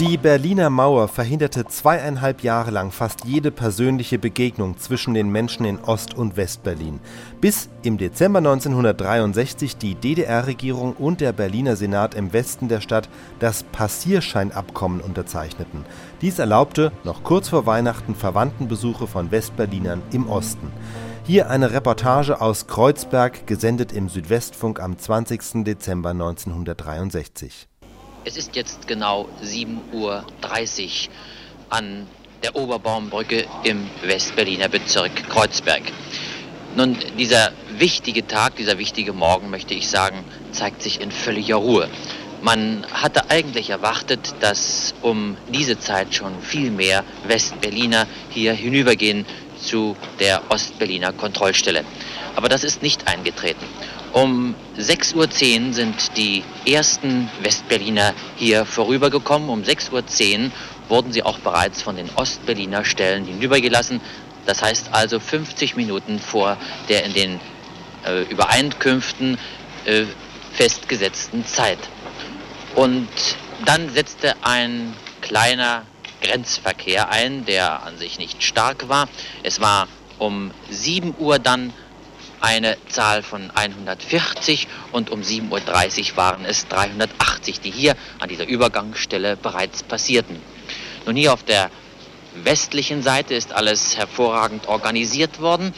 Die Berliner Mauer verhinderte zweieinhalb Jahre lang fast jede persönliche Begegnung zwischen den Menschen in Ost- und Westberlin, bis im Dezember 1963 die DDR-Regierung und der Berliner Senat im Westen der Stadt das Passierscheinabkommen unterzeichneten. Dies erlaubte noch kurz vor Weihnachten Verwandtenbesuche von Westberlinern im Osten. Hier eine Reportage aus Kreuzberg, gesendet im Südwestfunk am 20. Dezember 1963. Es ist jetzt genau 7.30 Uhr an der Oberbaumbrücke im Westberliner Bezirk Kreuzberg. Nun, dieser wichtige Tag, dieser wichtige Morgen, möchte ich sagen, zeigt sich in völliger Ruhe. Man hatte eigentlich erwartet, dass um diese Zeit schon viel mehr Westberliner hier hinübergehen zu der Ostberliner Kontrollstelle. Aber das ist nicht eingetreten. Um 6.10 Uhr sind die ersten Westberliner hier vorübergekommen. Um 6.10 Uhr wurden sie auch bereits von den Ostberliner Stellen hinübergelassen. Das heißt also 50 Minuten vor der in den äh, Übereinkünften äh, festgesetzten Zeit. Und dann setzte ein kleiner Grenzverkehr ein, der an sich nicht stark war. Es war um 7 Uhr dann eine Zahl von 140 und um 7.30 Uhr waren es 380, die hier an dieser Übergangsstelle bereits passierten. Nun hier auf der westlichen Seite ist alles hervorragend organisiert worden.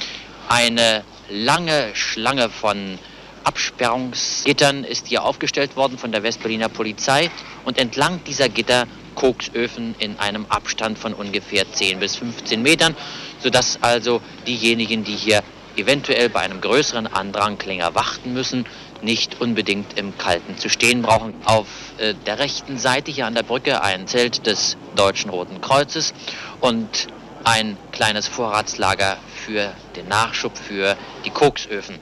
Eine lange Schlange von Absperrungsgittern ist hier aufgestellt worden von der Westberliner Polizei und entlang dieser Gitter Koksöfen in einem Abstand von ungefähr 10 bis 15 Metern, sodass also diejenigen, die hier eventuell bei einem größeren Andrang länger warten müssen, nicht unbedingt im Kalten zu stehen brauchen. Auf äh, der rechten Seite hier an der Brücke ein Zelt des Deutschen Roten Kreuzes und ein kleines Vorratslager für den Nachschub für die Koksöfen.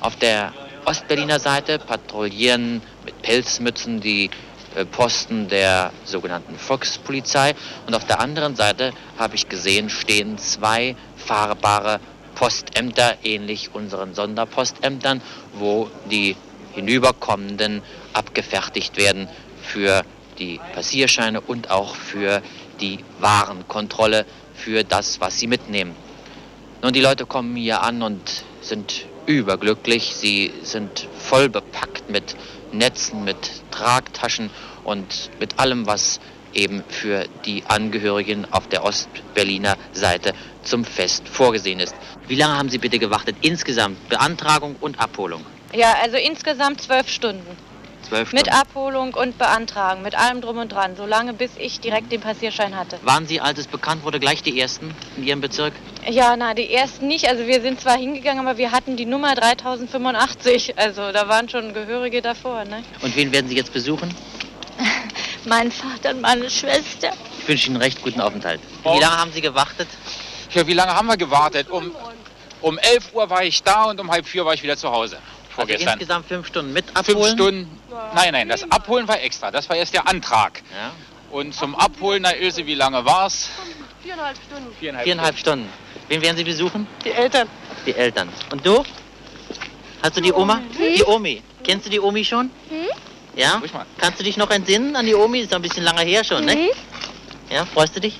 Auf der Ostberliner Seite patrouillieren mit Pelzmützen die Posten der sogenannten Volkspolizei und auf der anderen Seite habe ich gesehen, stehen zwei fahrbare Postämter, ähnlich unseren Sonderpostämtern, wo die hinüberkommenden abgefertigt werden für die Passierscheine und auch für die Warenkontrolle, für das, was sie mitnehmen. Nun, die Leute kommen hier an und sind überglücklich. Sie sind voll bepackt mit Netzen, mit Tragtaschen und mit allem, was eben für die Angehörigen auf der Ostberliner Seite zum Fest vorgesehen ist. Wie lange haben Sie bitte gewartet? Insgesamt Beantragung und Abholung? Ja, also insgesamt zwölf Stunden. Zwölf Stunden. Mit Abholung und Beantragen, mit allem drum und dran, so lange bis ich direkt den Passierschein hatte. Waren Sie, als es bekannt wurde, gleich die Ersten in Ihrem Bezirk? Ja, na, die Ersten nicht. Also wir sind zwar hingegangen, aber wir hatten die Nummer 3085. Also da waren schon Gehörige davor. Ne? Und wen werden Sie jetzt besuchen? mein Vater und meine Schwester. Ich wünsche Ihnen einen recht guten Aufenthalt. Wie lange haben Sie gewartet? Ja, wie lange haben wir gewartet? Um, um 11 Uhr war ich da und um halb vier war ich wieder zu Hause. Also insgesamt fünf Stunden mit Abholen? Fünf Stunden. Nein, nein, das Abholen war extra. Das war erst der Antrag. Ja. Und zum Abholen, na Ilse, wie lange war es? Viereinhalb Stunden. Viereinhalb, Viereinhalb Stunden. Wen werden Sie besuchen? Die Eltern. Die Eltern. Und du? Hast du die Oma? Die Omi. Kennst du die Omi schon? Hm? Ja? Kannst du dich noch entsinnen an die Omi? Ist ja ein bisschen lange her schon, ne? Ja, freust du dich?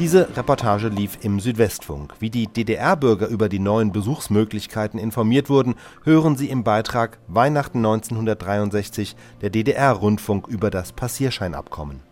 Diese Reportage lief im Südwestfunk. Wie die DDR-Bürger über die neuen Besuchsmöglichkeiten informiert wurden, hören Sie im Beitrag Weihnachten 1963 der DDR-Rundfunk über das Passierscheinabkommen.